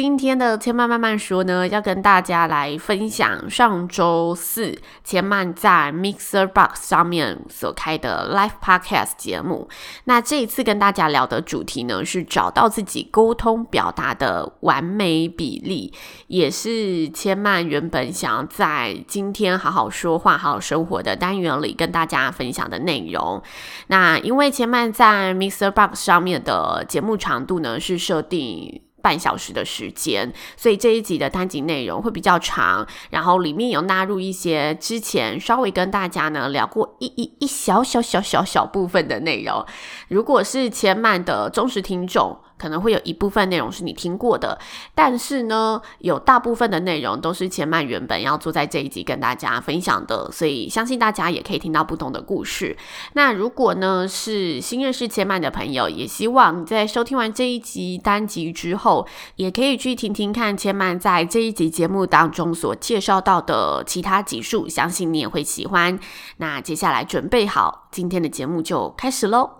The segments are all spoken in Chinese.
今天的千嫚慢慢说呢，要跟大家来分享上周四千嫚在 Mixer Box 上面所开的 Live Podcast 节目。那这一次跟大家聊的主题呢，是找到自己沟通表达的完美比例，也是千嫚原本想要在今天好好说话、好好生活的单元里跟大家分享的内容。那因为千嫚在 Mixer Box 上面的节目长度呢，是设定。半小时的时间，所以这一集的单集内容会比较长，然后里面有纳入一些之前稍微跟大家呢聊过一一一小小小小小部分的内容。如果是前满的忠实听众，可能会有一部分内容是你听过的，但是呢，有大部分的内容都是千曼原本要坐在这一集跟大家分享的，所以相信大家也可以听到不同的故事。那如果呢是新认识千曼的朋友，也希望你在收听完这一集单集之后，也可以去听听看千曼在这一集节目当中所介绍到的其他集数，相信你也会喜欢。那接下来准备好，今天的节目就开始喽。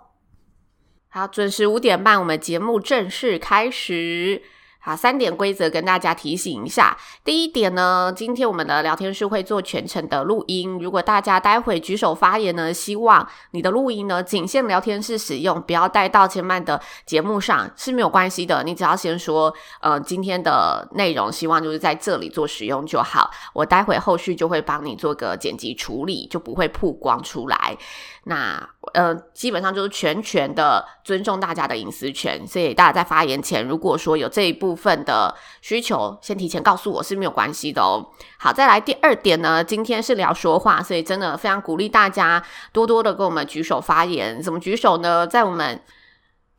好，准时五点半，我们节目正式开始。好，三点规则跟大家提醒一下。第一点呢，今天我们的聊天室会做全程的录音。如果大家待会举手发言呢，希望你的录音呢仅限聊天室使用，不要带到千嫚的节目上是没有关系的。你只要先说，呃，今天的内容希望就是在这里做使用就好。我待会后续就会帮你做个剪辑处理，就不会曝光出来。那呃，基本上就是全权的尊重大家的隐私权，所以大家在发言前，如果说有这一部分的需求，先提前告诉我是没有关系的哦。好，再来第二点呢，今天是聊说话，所以真的非常鼓励大家多多的跟我们举手发言。怎么举手呢？在我们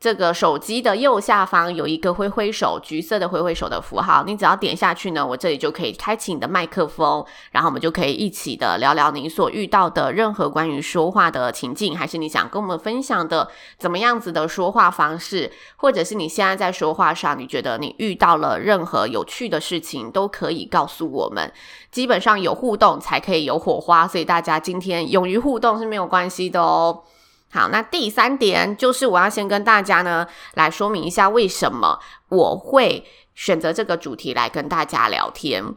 这个手机的右下方有一个挥挥手，橘色的挥挥手的符号，你只要点下去呢，我这里就可以开启你的麦克风，然后我们就可以一起的聊聊你所遇到的任何关于说话的情境，还是你想跟我们分享的怎么样子的说话方式，或者是你现在在说话上，你觉得你遇到了任何有趣的事情，都可以告诉我们。基本上有互动才可以有火花，所以大家今天勇于互动是没有关系的哦。好，那第三点就是我要先跟大家呢来说明一下为什么我会选择这个主题来跟大家聊天。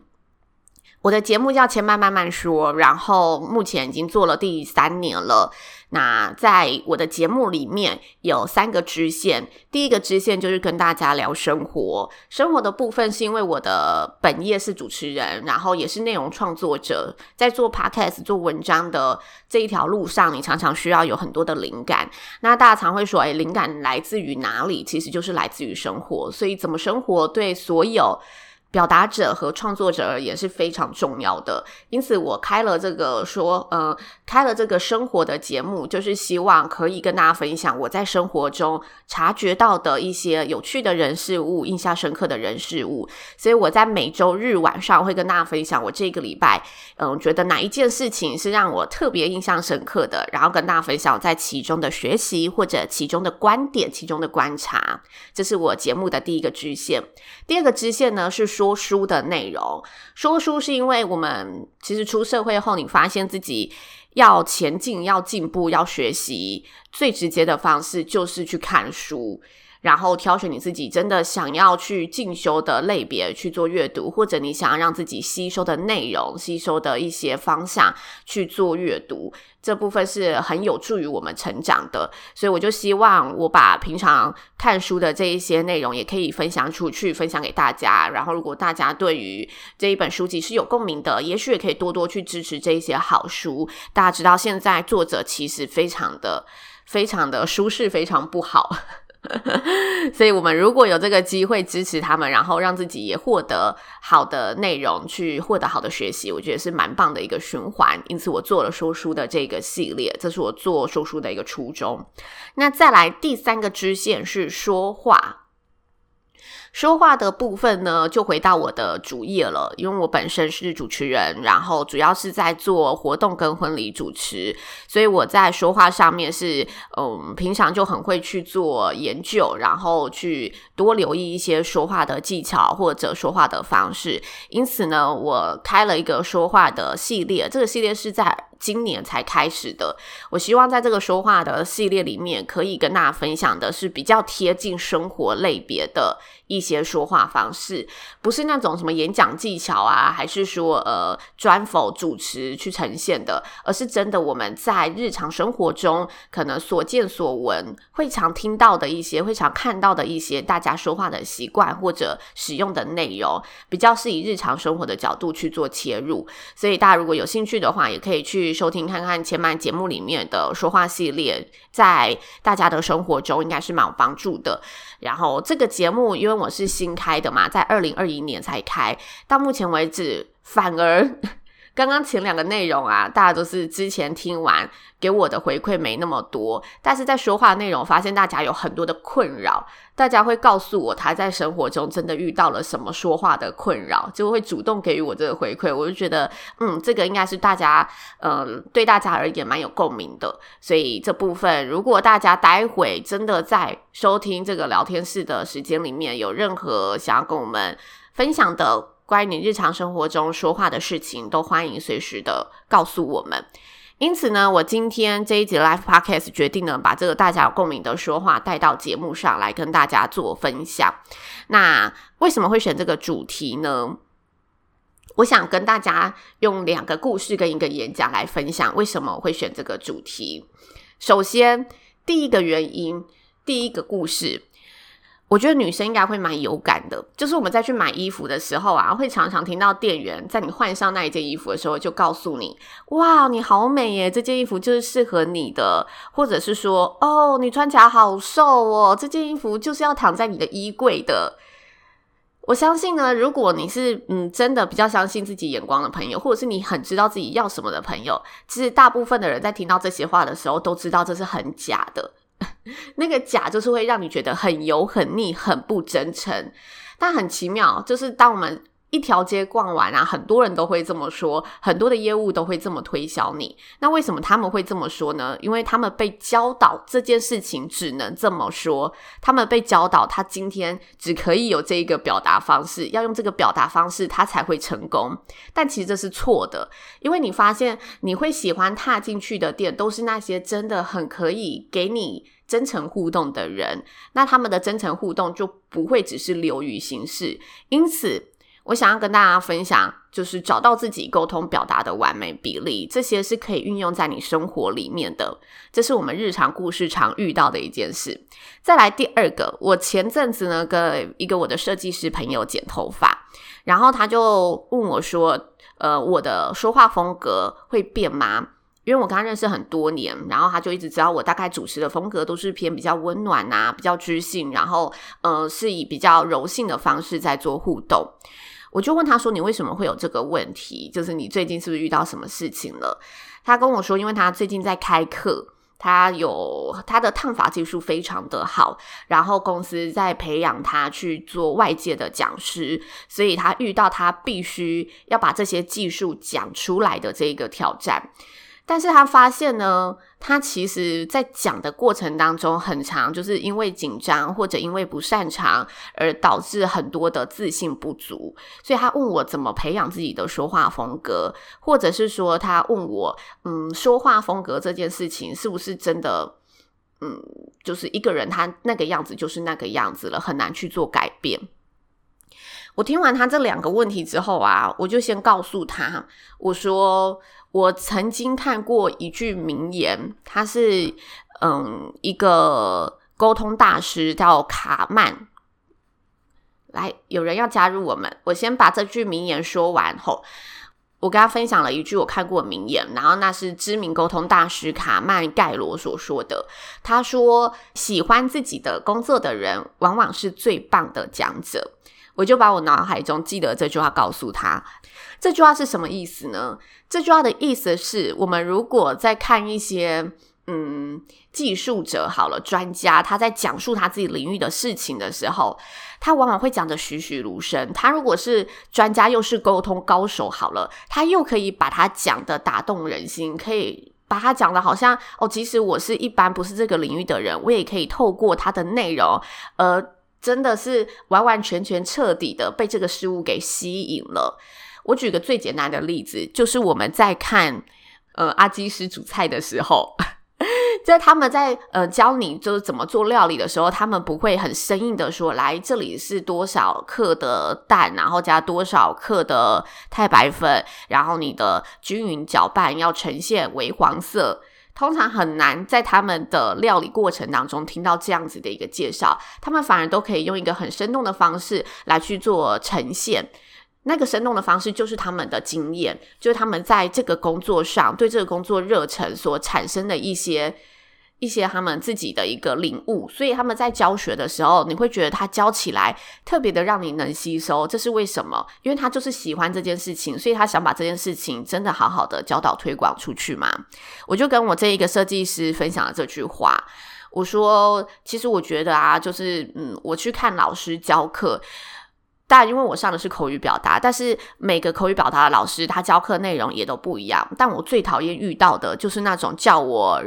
我的节目叫千嫚慢慢说，然后目前已经做了第三年了。那在我的节目里面有三个支线，第一个支线就是跟大家聊生活，生活的部分是因为我的本业是主持人，然后也是内容创作者，在做 podcast 做文章的这一条路上，你常常需要有很多的灵感。那大家常会说，诶，灵感来自于哪里？其实就是来自于生活，所以怎么生活对所有表达者和创作者而言是非常重要的，因此我开了这个说，呃，开了这个生活的节目，就是希望可以跟大家分享我在生活中察觉到的一些有趣的人事物、印象深刻的人事物。所以我在每周日晚上会跟大家分享我这个礼拜，嗯、觉得哪一件事情是让我特别印象深刻的，然后跟大家分享在其中的学习或者其中的观点、其中的观察。这是我节目的第一个支线。第二个支线呢是说。说书的内容，说书是因为我们其实出社会后，你发现自己要前进、要进步、要学习，最直接的方式就是去看书。然后挑选你自己真的想要去进修的类别去做阅读，或者你想要让自己吸收的内容、吸收的一些方向去做阅读，这部分是很有助于我们成长的。所以我就希望我把平常看书的这一些内容也可以分享出去，分享给大家。然后如果大家对于这一本书籍是有共鸣的，也许也可以多多去支持这一些好书。大家知道现在作者其实非常的、非常的舒适，非常不好。所以，我们如果有这个机会支持他们，然后让自己也获得好的内容，去获得好的学习，我觉得是蛮棒的一个循环。因此，我做了说书的这个系列，这是我做说书的一个初衷。那再来第三个支线是说话。说话的部分呢，就回到我的主业了，因为我本身是主持人，然后主要是在做活动跟婚礼主持，所以我在说话上面是，嗯，平常就很会去做研究，然后去多留意一些说话的技巧或者说话的方式。因此呢，我开了一个说话的系列，这个系列是在今年才开始的。我希望在这个说话的系列里面，可以跟大家分享的是比较贴近生活类别的。一些说话方式，不是那种什么演讲技巧啊，还是说呃专否主持去呈现的，而是真的我们在日常生活中可能所见所闻，会常听到的一些，会常看到的一些大家说话的习惯或者使用的内容，比较是以日常生活的角度去做切入。所以大家如果有兴趣的话，也可以去去收听看看前半节目里面的说话系列，在大家的生活中应该是蛮有帮助的。然后这个节目因为我是新开的嘛，在二零二一年才开，到目前为止，反而刚刚前两个内容啊，大家都是之前听完给我的回馈没那么多，但是在说话内容发现大家有很多的困扰，大家会告诉我他在生活中真的遇到了什么说话的困扰，就会主动给予我这个回馈，我就觉得嗯，这个应该是大家嗯、对大家而言蛮有共鸣的，所以这部分如果大家待会真的在收听这个聊天室的时间里面有任何想要跟我们分享的。关于你日常生活中说话的事情，都欢迎随时的告诉我们。因此呢，我今天这一集 Live Podcast 决定呢，把这个大家有共鸣的说话带到节目上来跟大家做分享。那为什么会选这个主题呢？我想跟大家用两个故事跟一个演讲来分享为什么我会选这个主题。首先，第一个原因，第一个故事。我觉得女生应该会蛮有感的，就是我们在去买衣服的时候啊，会常常听到店员在你换上那一件衣服的时候，就告诉你：“哇，你好美耶，这件衣服就是适合你的。”或者是说：“哦，你穿起来好瘦哦，这件衣服就是要躺在你的衣柜的。”我相信呢，如果你是嗯真的比较相信自己眼光的朋友，或者是你很知道自己要什么的朋友，其实大部分的人在听到这些话的时候，都知道这是很假的。那个假就是会让你觉得很油、很腻、很不真诚，但很奇妙，就是当我们一条街逛完啊，很多人都会这么说，很多的业务都会这么推销你。那为什么他们会这么说呢？因为他们被教导这件事情只能这么说，他们被教导他今天只可以有这一个表达方式，要用这个表达方式他才会成功。但其实这是错的，因为你发现你会喜欢踏进去的店，都是那些真的很可以给你。真诚互动的人，那他们的真诚互动就不会只是流于形式。因此，我想要跟大家分享，就是找到自己沟通表达的完美比例，这些是可以运用在你生活里面的。这是我们日常故事常遇到的一件事。再来第二个，我前阵子呢跟一个我的设计师朋友剪头发，然后他就问我说：“呃，我的说话风格会变吗？”因为我跟他认识很多年，然后他就一直知道我大概主持的风格都是偏比较温暖啊，比较知性，然后呃是以比较柔性的方式在做互动。我就问他说：“你为什么会有这个问题？就是你最近是不是遇到什么事情了？”他跟我说：“因为他最近在开课，他有他的烫发技术非常的好，然后公司在培养他去做外界的讲师，所以他遇到他必须要把这些技术讲出来的这个挑战。”但是他发现呢，他其实在讲的过程当中，很长就是因为紧张或者因为不擅长，而导致很多的自信不足。所以他问我怎么培养自己的说话风格，或者是说他问我，嗯，说话风格这件事情是不是真的，嗯，就是一个人他那个样子就是那个样子了，很难去做改变。我听完他这两个问题之后啊，我就先告诉他，我说。我曾经看过一句名言，他是嗯一个沟通大师叫卡曼。来，有人要加入我们，我先把这句名言说完后，我跟他分享了一句我看过名言，然后那是知名沟通大师卡曼盖罗所说的。他说：“喜欢自己的工作的人，往往是最棒的讲者。”我就把我脑海中记得这句话告诉他。这句话是什么意思呢？这句话的意思是我们如果在看一些嗯技术者好了，专家他在讲述他自己领域的事情的时候。他往往会讲得栩栩如生。他如果是专家，又是沟通高手，好了，他又可以把他讲得打动人心，可以把他讲得好像哦，即使我是一般不是这个领域的人，我也可以透过他的内容，呃，真的是完完全全彻底的被这个事物给吸引了。我举个最简单的例子，就是我们在看呃阿基师煮菜的时候。在他们在呃教你就是怎么做料理的时候，他们不会很生硬的说，来这里是多少克的蛋，然后加多少克的太白粉，然后你的均匀搅拌要呈现微黄色。通常很难在他们的料理过程当中听到这样子的一个介绍，他们反而都可以用一个很生动的方式来去做呈现。那个生动的方式就是他们的经验，就是他们在这个工作上对这个工作热忱所产生的一些。一些他们自己的一个领悟，所以他们在教学的时候，你会觉得他教起来特别的让你能吸收。这是为什么？因为他就是喜欢这件事情，所以他想把这件事情真的好好的教导推广出去嘛。我就跟我这一个设计师分享了这句话，我说，其实我觉得啊，就是嗯，我去看老师教课，但因为我上的是口语表达，但是每个口语表达的老师他教课内容也都不一样。但我最讨厌遇到的就是那种叫我。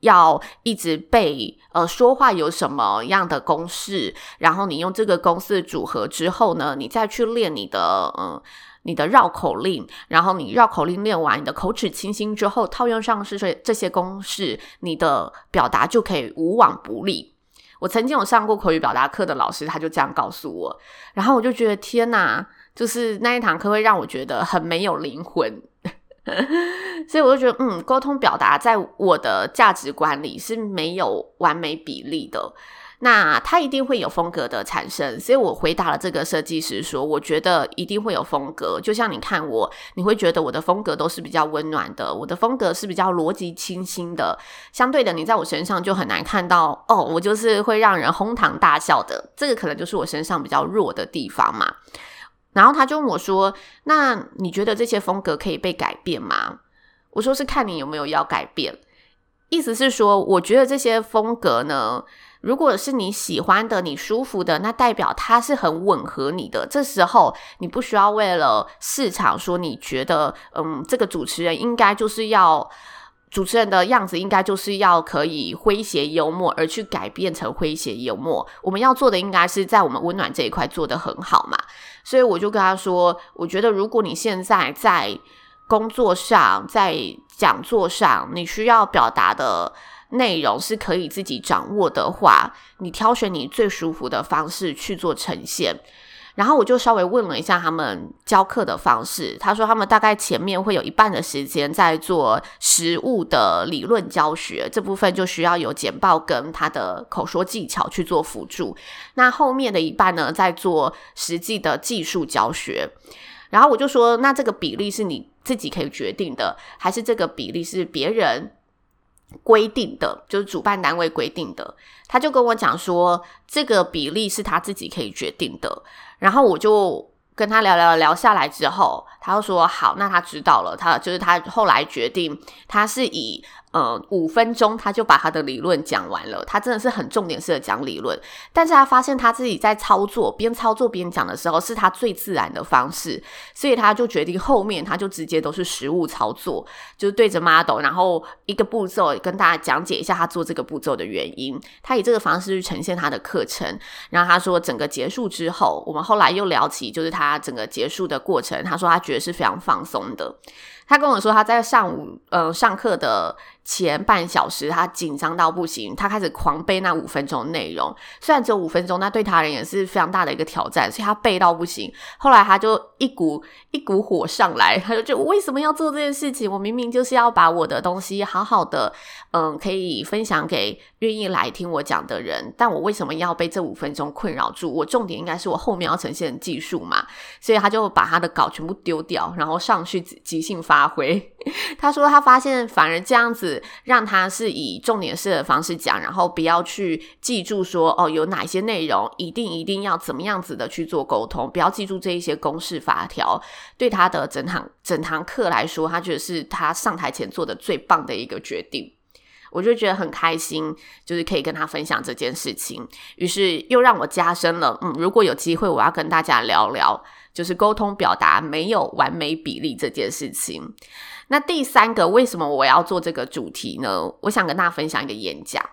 要一直背，呃，说话有什么样的公式，然后你用这个公式组合之后呢，你再去练你的，嗯，你的绕口令，然后你绕口令练完，你的口齿清新之后，套用上是这这些公式，你的表达就可以无往不利。我曾经有上过口语表达课的老师，他就这样告诉我，然后我就觉得天哪，就是那一堂课会让我觉得很没有灵魂。所以我就觉得，嗯，沟通表达在我的价值观里是没有完美比例的。那它一定会有风格的产生。所以我回答了这个设计师说，我觉得一定会有风格。就像你看我，你会觉得我的风格都是比较温暖的，我的风格是比较逻辑清新的。相对的，你在我身上就很难看到，哦，我就是会让人哄堂大笑的。这个可能就是我身上比较弱的地方嘛。然后他就问我说：“那你觉得这些风格可以被改变吗？”我说：“是看你有没有要改变。”意思是说，我觉得这些风格呢，如果是你喜欢的、你舒服的，那代表它是很吻合你的。这时候你不需要为了市场说你觉得，嗯，这个主持人应该就是要。主持人的样子应该就是要可以诙谐幽默，而去改变成诙谐幽默。我们要做的应该是在我们温暖这一块做得很好嘛。所以我就跟他说，我觉得如果你现在在工作上、在讲座上，你需要表达的内容是可以自己掌握的话，你挑选你最舒服的方式去做呈现。然后我就稍微问了一下他们教课的方式，他说他们大概前面会有一半的时间在做实物的理论教学，这部分就需要有简报跟他的口说技巧去做辅助。那后面的一半呢，在做实际的技术教学。然后我就说，那这个比例是你自己可以决定的，还是这个比例是别人规定的，就是主办单位规定的？他就跟我讲说，这个比例是他自己可以决定的。然后我就跟他聊聊聊下来之后，他就说好，那他知道了。他就是他后来决定，他是以。呃，五分钟他就把他的理论讲完了，他真的是很重点式的讲理论，但是他发现他自己在操作，边操作边讲的时候是他最自然的方式，所以他就决定后面他就直接都是实物操作，就是对着 model，然后一个步骤跟大家讲解一下他做这个步骤的原因，他以这个方式去呈现他的课程，然后他说整个结束之后，我们后来又聊起就是他整个结束的过程，他说他觉得是非常放松的。他跟我说，他在上午呃上课的前半小时，他紧张到不行，他开始狂背那五分钟内容。虽然只有五分钟，那对他而言也是非常大的一个挑战，所以他背到不行。后来他就一股一股火上来，他就觉得我为什么要做这件事情？我明明就是要把我的东西好好的，嗯，可以分享给愿意来听我讲的人，但我为什么要被这五分钟困扰住？我重点应该是我后面要呈现的技术嘛。所以他就把他的稿全部丢掉，然后上去即兴发挥。他说他发现反而这样子。让他是以重点式的方式讲，然后不要去记住说哦，有哪些内容一定一定要怎么样子的去做沟通，不要记住这一些公式法条。对他的整堂整堂课来说，他觉得是他上台前做的最棒的一个决定。我就觉得很开心，就是可以跟他分享这件事情。于是又让我加深了，嗯，如果有机会，我要跟大家聊聊，就是沟通表达没有完美比例这件事情。那第三个，为什么我要做这个主题呢？我想跟大家分享一个演讲。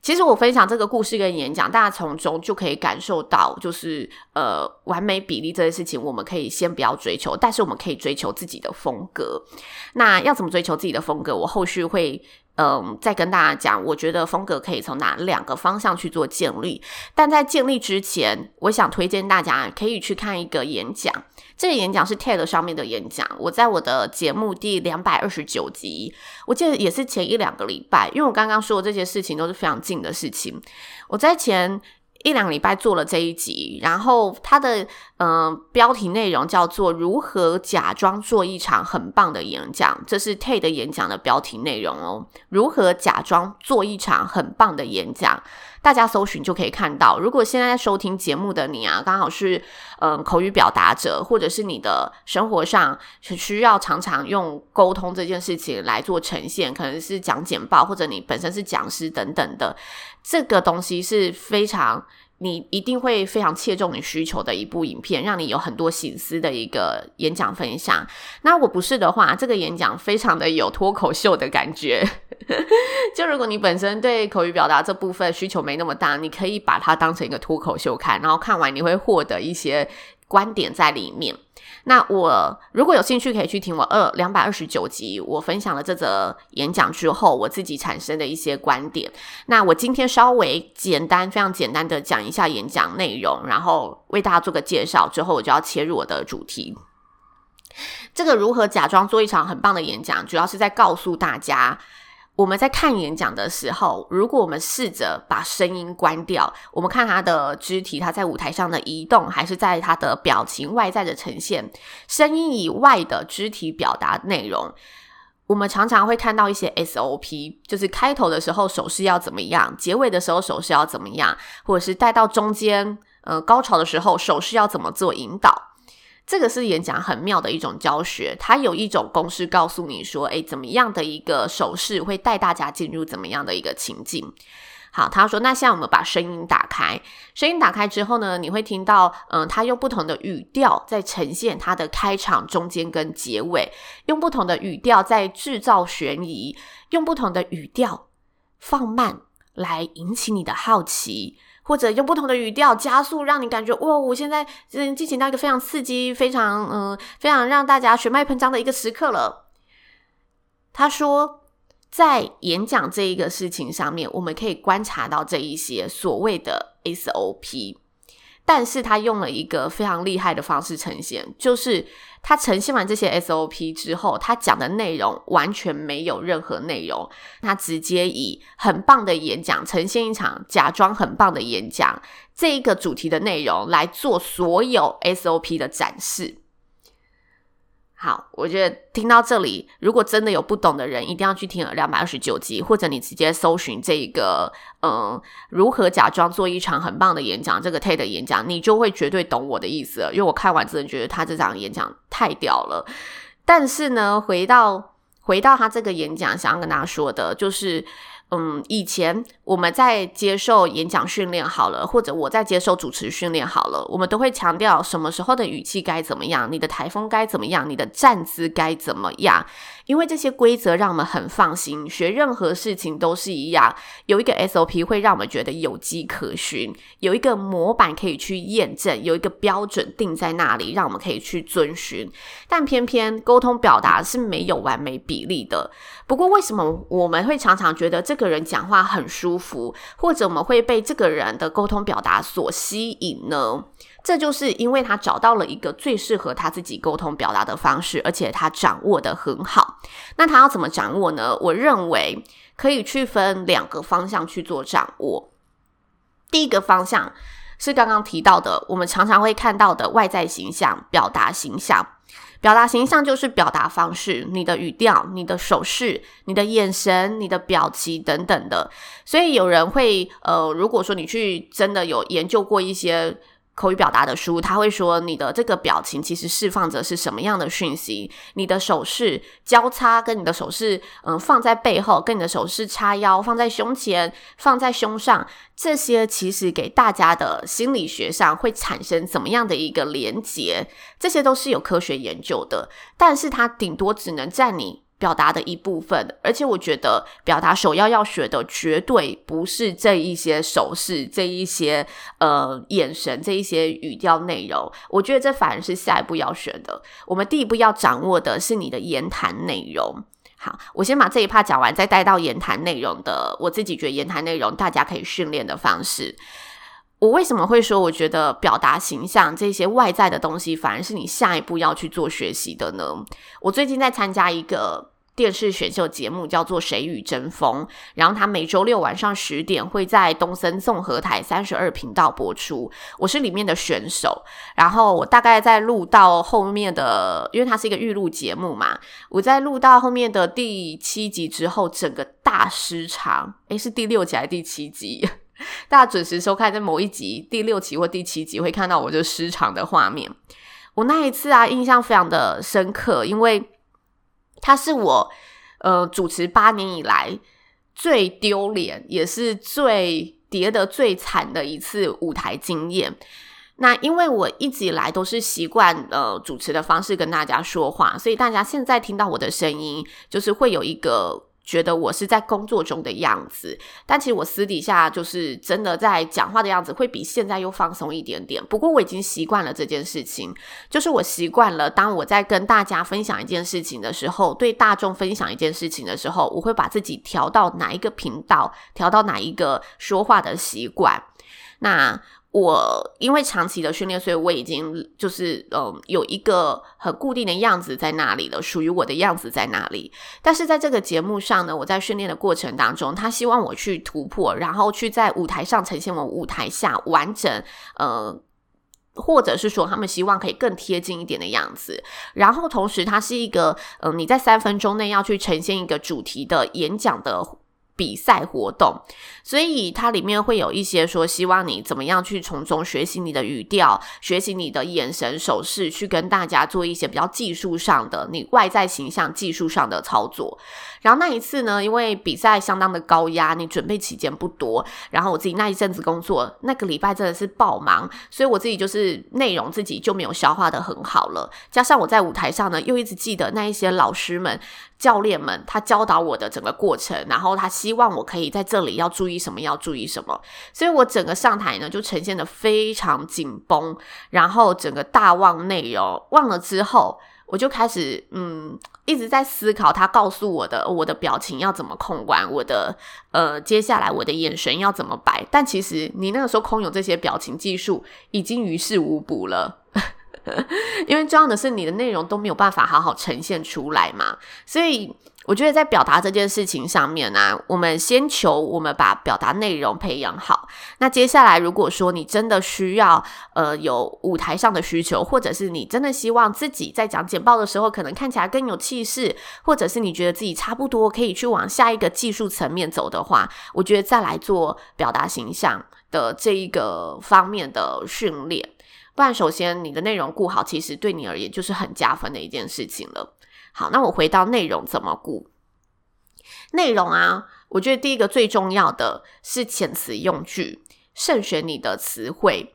其实我分享这个故事跟演讲，大家从中就可以感受到，就是呃，完美比例这件事情，我们可以先不要追求，但是我们可以追求自己的风格。那要怎么追求自己的风格？我后续会。嗯，再跟大家讲，我觉得风格可以从哪两个方向去做建立。但在建立之前，我想推荐大家可以去看一个演讲。这个演讲是 TED 上面的演讲。我在我的节目第两百二十九集，我记得也是前一两个礼拜，因为我刚刚说的这些事情都是非常近的事情。我在前。一两礼拜做了这一集，然后它的嗯、呃、标题内容叫做“如何假装做一场很棒的演讲”，这是 TED 演讲的标题内容哦。如何假装做一场很棒的演讲？大家搜寻就可以看到。如果现在收听节目的你啊，刚好是嗯、口语表达者，或者是你的生活上是需要常常用沟通这件事情来做呈现，可能是讲简报，或者你本身是讲师等等的，这个东西是非常。你一定会非常切中你需求的一部影片，让你有很多心思的一个演讲分享。那我不是的话，这个演讲非常的有脱口秀的感觉。就如果你本身对口语表达这部分需求没那么大，你可以把它当成一个脱口秀看，然后看完你会获得一些观点在里面。那我如果有兴趣，可以去听我二两百二十九集，我分享了这则演讲之后，我自己产生的一些观点。那我今天稍微简单、非常简单的讲一下演讲内容，然后为大家做个介绍，之后我就要切入我的主题。这个如何假装做一场很棒的演讲，主要是在告诉大家。我们在看演讲的时候，如果我们试着把声音关掉，我们看他的肢体，他在舞台上的移动，还是在他的表情外在的呈现，声音以外的肢体表达内容，我们常常会看到一些 SOP，就是开头的时候手势要怎么样，结尾的时候手势要怎么样，或者是带到中间，呃，高潮的时候手势要怎么做引导。这个是演讲很妙的一种教学，它有一种公式告诉你说，诶，怎么样的一个手势会带大家进入怎么样的一个情境。好，他说，那现在我们把声音打开，声音打开之后呢，你会听到，嗯，他用不同的语调在呈现他的开场、中间跟结尾，用不同的语调在制造悬疑，用不同的语调放慢来引起你的好奇。或者用不同的语调加速，让你感觉哇，我现在嗯进行到一个非常刺激、非常嗯非常让大家血脉喷张的一个时刻了。他说，在演讲这一个事情上面，我们可以观察到这一些所谓的 SOP。但是他用了一个非常厉害的方式呈现，就是他呈现完这些 SOP 之后，他讲的内容完全没有任何内容，他直接以很棒的演讲呈现一场假装很棒的演讲这一个主题的内容来做所有 SOP 的展示。好，我觉得听到这里，如果真的有不懂的人，一定要去听两百二十九集，或者你直接搜寻这个，嗯，如何假装做一场很棒的演讲，这个 TED 演讲，你就会绝对懂我的意思了。因为我看完真的觉得他这场演讲太屌了。但是呢，回到回到他这个演讲，想要跟大家说的，就是嗯，以前我们在接受演讲训练好了，或者我在接受主持训练好了，我们都会强调什么时候的语气该怎么样，你的台风该怎么样，你的站姿该怎么样，因为这些规则让我们很放心，学任何事情都是一样，有一个 SOP 会让我们觉得有迹可循，有一个模板可以去验证，有一个标准定在那里，让我们可以去遵循。但偏偏沟通表达是没有完美比例的。不过为什么我们会常常觉得这个人讲话很舒服，或者我们会被这个人的沟通表达所吸引呢？这就是因为他找到了一个最适合他自己沟通表达的方式，而且他掌握得很好。那他要怎么掌握呢？我认为可以去分两个方向去做掌握。第一个方向是刚刚提到的，我们常常会看到的外在形象、表达形象。表达形象就是表达方式，你的语调、你的手势、你的眼神、你的表情等等的。所以有人会，呃，如果说你去真的有研究过一些。口语表达的书，他会说你的这个表情其实释放着是什么样的讯息？你的手势交叉，跟你的手势，嗯，放在背后，跟你的手势叉腰，放在胸前，放在胸上，这些其实给大家的心理学上会产生怎么样的一个连结？这些都是有科学研究的，但是它顶多只能占你。表达的一部分，而且我觉得表达首要要学的绝对不是这一些手势、这一些呃眼神、这一些语调内容。我觉得这反而是下一步要学的。我们第一步要掌握的是你的言谈内容。好，我先把这一趴讲完，再带到言谈内容的。我自己觉得言谈内容大家可以训练的方式。我为什么会说我觉得表达形象这些外在的东西，反而是你下一步要去做学习的呢？我最近在参加一个电视选秀节目，叫做《谁与争锋》，然后他每周六晚上十点会在东森综合台三十二频道播出。我是里面的选手，然后我大概在录到后面的，因为它是一个预录节目嘛，我在录到后面的第七集之后，整个大失常。诶，是第六集还是第七集？大家准时收看，在某一集第六集或第七集会看到我就失常的画面。我那一次啊，印象非常的深刻，因为它是我呃主持八年以来最丢脸，也是最跌得最惨的一次舞台经验。那因为我一直以来都是习惯呃主持的方式跟大家说话，所以大家现在听到我的声音，就是会有一个。觉得我是在工作中的样子，但其实我私底下就是真的在讲话的样子，会比现在又放松一点点。不过我已经习惯了这件事情，就是我习惯了，当我在跟大家分享一件事情的时候，对大众分享一件事情的时候，我会把自己调到哪一个频道，调到哪一个说话的习惯。那。我因为长期的训练，所以我已经就是嗯有一个很固定的样子在那里了，属于我的样子在那里。但是在这个节目上呢，我在训练的过程当中，他希望我去突破，然后去在舞台上呈现我舞台下完整，呃，或者是说他们希望可以更贴近一点的样子。然后同时，它是一个嗯、你在三分钟内要去呈现一个主题的演讲的。比赛活动，所以它里面会有一些说，希望你怎么样去从中学习你的语调，学习你的眼神、手势，去跟大家做一些比较技术上的、你外在形象技术上的操作。然后那一次呢，因为比赛相当的高压，你准备期间不多，然后我自己那一阵子工作，那个礼拜真的是爆忙，所以我自己就是内容自己就没有消化得很好了。加上我在舞台上呢，又一直记得那一些老师们。教练们，他教导我的整个过程，然后他希望我可以在这里要注意什么，要注意什么，所以我整个上台呢就呈现得非常紧绷，然后整个大忘内容，忘了之后，我就开始嗯一直在思考他告诉我的，我的表情要怎么控管，我的呃接下来我的眼神要怎么摆，但其实你那个时候空有这些表情技术已经于事无补了。因为重要的是你的内容都没有办法好好呈现出来嘛，所以我觉得在表达这件事情上面呢、我们先求我们把表达内容培养好。那接下来如果说你真的需要呃有舞台上的需求，或者是你真的希望自己在讲简报的时候可能看起来更有气势，或者是你觉得自己差不多可以去往下一个技术层面走的话，我觉得再来做表达形象的这一个方面的训练。不然，首先你的内容顾好，其实对你而言就是很加分的一件事情了。好，那我回到内容怎么顾？内容啊，我觉得第一个最重要的是遣词用句，慎选你的词汇。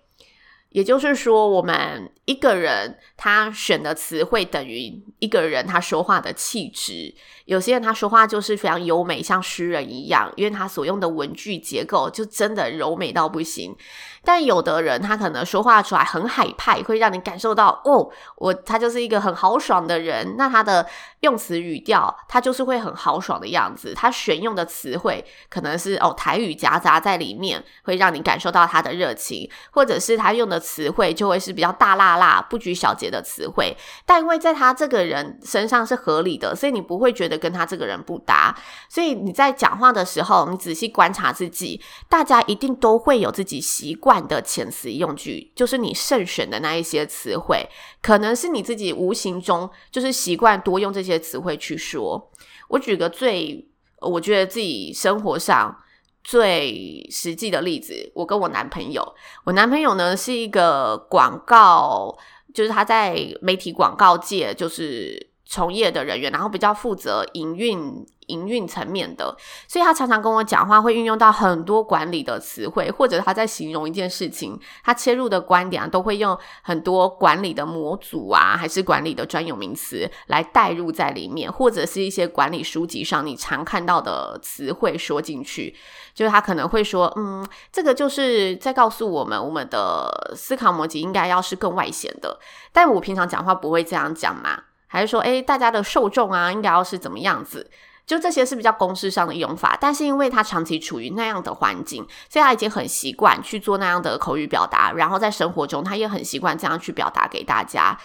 也就是说，我们一个人他选的词汇等于一个人他说话的气质。有些人他说话就是非常优美，像诗人一样，因为他所用的文句结构就真的柔美到不行。但有的人他可能说话出来很海派，会让你感受到哦，我他就是一个很豪爽的人。那他的用词语调，他就是会很豪爽的样子。他选用的词汇可能是哦台语夹杂在里面，会让你感受到他的热情，或者是他用的词汇就会是比较大剌剌、不拘小节的词汇。但因为在他这个人身上是合理的，所以你不会觉得跟他这个人不搭。所以你在讲话的时候，你仔细观察自己，大家一定都会有自己习惯的遣词用句，就是你慎选的那一些词汇，可能是你自己无形中就是习惯多用这些词汇去说。我举个最我觉得自己生活上最实际的例子，我跟我男朋友，我男朋友呢是一个广告，就是他在媒体广告界就是从业的人员，然后比较负责营运。营运层面的，所以他常常跟我讲话，会运用到很多管理的词汇，或者他在形容一件事情，他切入的观点啊，都会用很多管理的模组啊，还是管理的专有名词来带入在里面，或者是一些管理书籍上你常看到的词汇说进去，就是他可能会说，嗯，这个就是在告诉我们，我们的思考逻辑应该要是更外显的，但我平常讲话不会这样讲嘛，还是说，诶，大家的受众啊，应该要是怎么样子？就这些是比较公式上的用法，但是因为他长期处于那样的环境，所以他已经很习惯去做那样的口语表达，然后在生活中他也很习惯这样去表达给大家，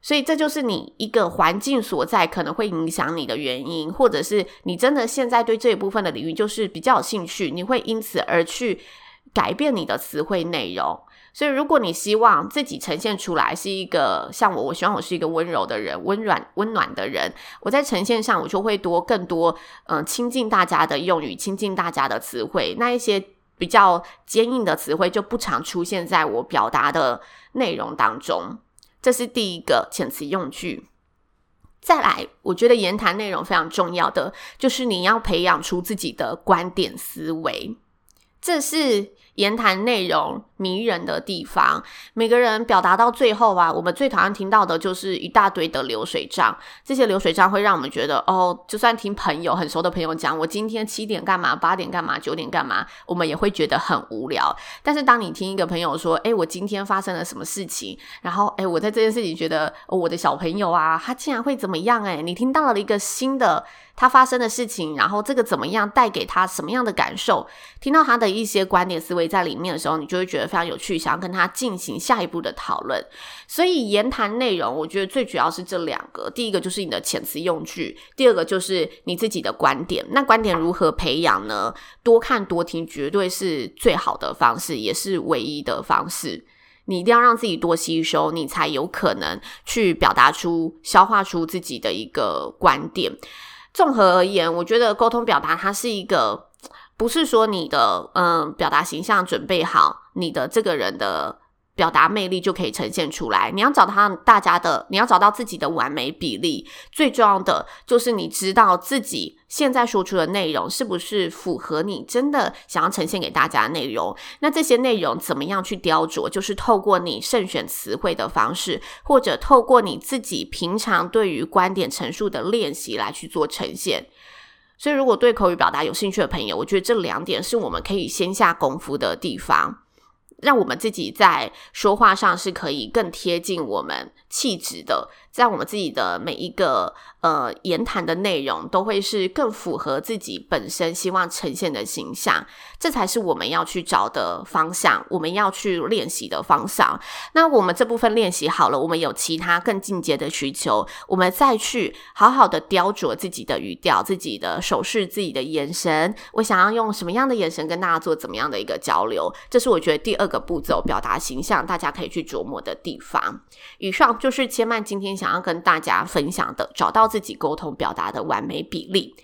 所以这就是你一个环境所在可能会影响你的原因，或者是你真的现在对这一部分的领域就是比较有兴趣，你会因此而去改变你的词汇内容。所以，如果你希望自己呈现出来是一个像我，我希望我是一个温柔的人，温软温暖的人，我在呈现上我就会多更多嗯、亲近大家的用语，亲近大家的词汇，那一些比较坚硬的词汇就不常出现在我表达的内容当中。这是第一个遣词用句。再来，我觉得言谈内容非常重要的就是你要培养出自己的观点思维，这是言谈内容迷人的地方，每个人表达到最后啊，我们最讨厌听到的就是一大堆的流水账。这些流水账会让我们觉得，哦，就算听朋友很熟的朋友讲，我今天七点干嘛，八点干嘛，九点干嘛，我们也会觉得很无聊。但是当你听一个朋友说，诶，我今天发生了什么事情，然后，诶，我在这件事情觉得，我的小朋友啊，他竟然会怎么样？诶，你听到了一个新的他发生的事情，然后这个怎么样带给他什么样的感受？听到他的一些观点思维在里面的时候，你就会觉得非常有趣，想要跟他进行下一步的讨论。所以言谈内容，我觉得最主要是这两个：第一个就是你的遣词用句，第二个就是你自己的观点。那观点如何培养呢？多看多听绝对是最好的方式，也是唯一的方式。你一定要让自己多吸收，你才有可能去表达出、消化出自己的一个观点。综合而言，我觉得沟通表达它是一个，不是说你的嗯表达形象准备好，你的这个人的。表达魅力就可以呈现出来。你要找到大家的，你要找到自己的完美比例。最重要的就是你知道自己现在说出的内容是不是符合你真的想要呈现给大家的内容。那这些内容怎么样去雕琢？就是透过你慎选词汇的方式，或者透过你自己平常对于观点陈述的练习来去做呈现。所以，如果对口语表达有兴趣的朋友，我觉得这两点是我们可以先下功夫的地方。让我们自己在说话上是可以更贴近我们气质的，在我们自己的每一个呃言谈的内容都会是更符合自己本身希望呈现的形象，这才是我们要去找的方向，我们要去练习的方向。那我们这部分练习好了，我们有其他更进阶的需求，我们再去好好的雕琢自己的语调、自己的手势、自己的眼神。我想要用什么样的眼神跟大家做怎么样的一个交流？这是我觉得第二个步骤，表达形象，大家可以去琢磨的地方。以上就是千曼今天想要跟大家分享的，找到自己沟通表达的完美比例。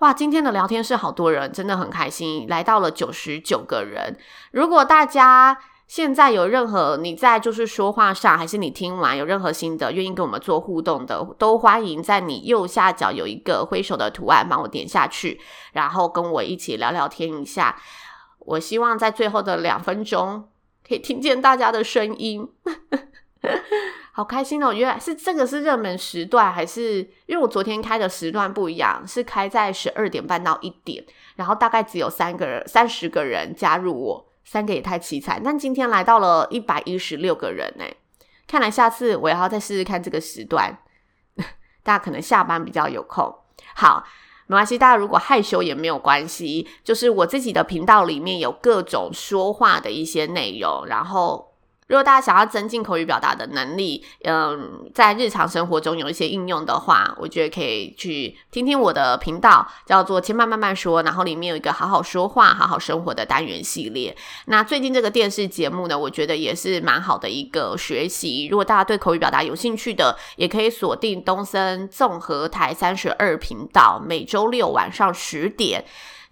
哇，今天的聊天室好多人，真的很开心，来到了九十九个人。如果大家现在有任何你在就是说话上，还是你听完有任何心得，愿意跟我们做互动的，都欢迎在你右下角有一个挥手的图案，帮我点下去，然后跟我一起聊聊天一下。我希望在最后的两分钟可以听见大家的声音，好开心哦！原来是这个是热门时段，还是因为我昨天开的时段不一样，是开在十二点半到一点，然后大概只有三个人、三十个人加入我。三个也太凄惨，但今天来到了一百一十六个人呢，看来下次我要再试试看这个时段，大家可能下班比较有空。好，没关系，大家如果害羞也没有关系，就是我自己的频道里面有各种说话的一些内容，然后。如果大家想要增进口语表达的能力，嗯，在日常生活中有一些应用的话，我觉得可以去听听我的频道，叫做“千慢慢慢说”，然后里面有一个好好说话、好好生活的单元系列。那最近这个电视节目呢，我觉得也是蛮好的一个学习。如果大家对口语表达有兴趣的，也可以锁定东森综合台三十二频道，每周六晚上十点。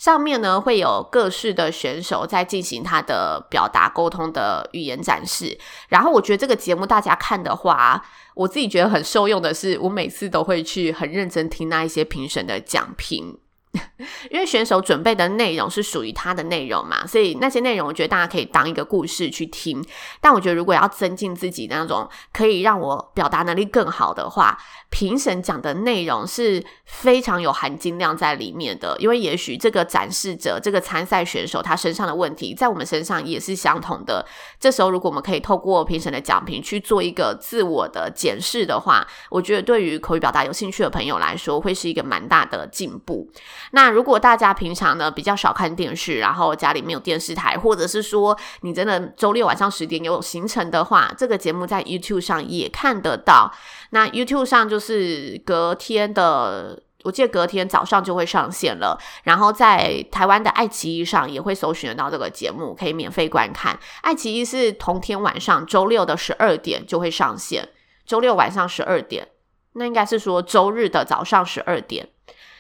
上面呢，会有各式的选手在进行他的表达沟通的语言展示，然后我觉得这个节目大家看的话，我自己觉得很受用的是，我每次都会去很认真听那一些评审的讲评。因为选手准备的内容是属于他的内容嘛，所以那些内容我觉得大家可以当一个故事去听。但我觉得如果要增进自己的那种可以让我表达能力更好的话，评审讲的内容是非常有含金量在里面的。因为也许这个展示者、这个参赛选手他身上的问题，在我们身上也是相同的。这时候如果我们可以透过评审的讲评去做一个自我的检视的话，我觉得对于口语表达有兴趣的朋友来说，会是一个蛮大的进步。那如果大家平常呢比较少看电视，然后家里没有电视台，或者是说你真的周六晚上十点有行程的话，这个节目在 YouTube 上也看得到。那 YouTube 上就是隔天的，我记得隔天早上就会上线了。然后在台湾的爱奇艺上也会搜寻得到这个节目，可以免费观看。爱奇艺是同天晚上周六的十二点就会上线，周六晚上十二点，那应该是说周日的早上十二点。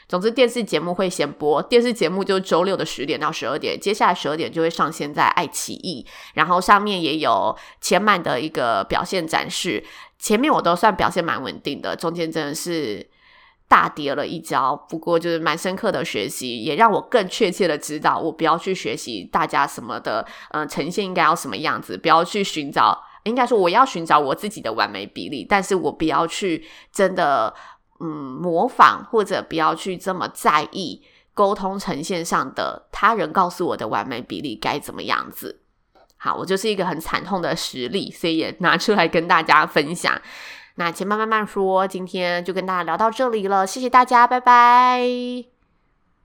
总之，电视节目会先播，电视节目就周六的十点到十二点，接下来十二点就会上线在爱奇艺，然后上面也有千嫚的一个表现展示。前面我都算表现蛮稳定的，中间真的是大跌了一跤，不过就是蛮深刻的学习，也让我更确切的知道，我不要去学习大家什么的，嗯、呈现应该要什么样子，不要去寻找，应该说我要寻找我自己的完美比例，但是我不要去真的。嗯，模仿或者不要去这么在意沟通呈现上的他人告诉我的完美比例该怎么样子。好，我就是一个很惨痛的实例，所以也拿出来跟大家分享。那请慢慢慢说，今天就跟大家聊到这里了，谢谢大家，拜拜。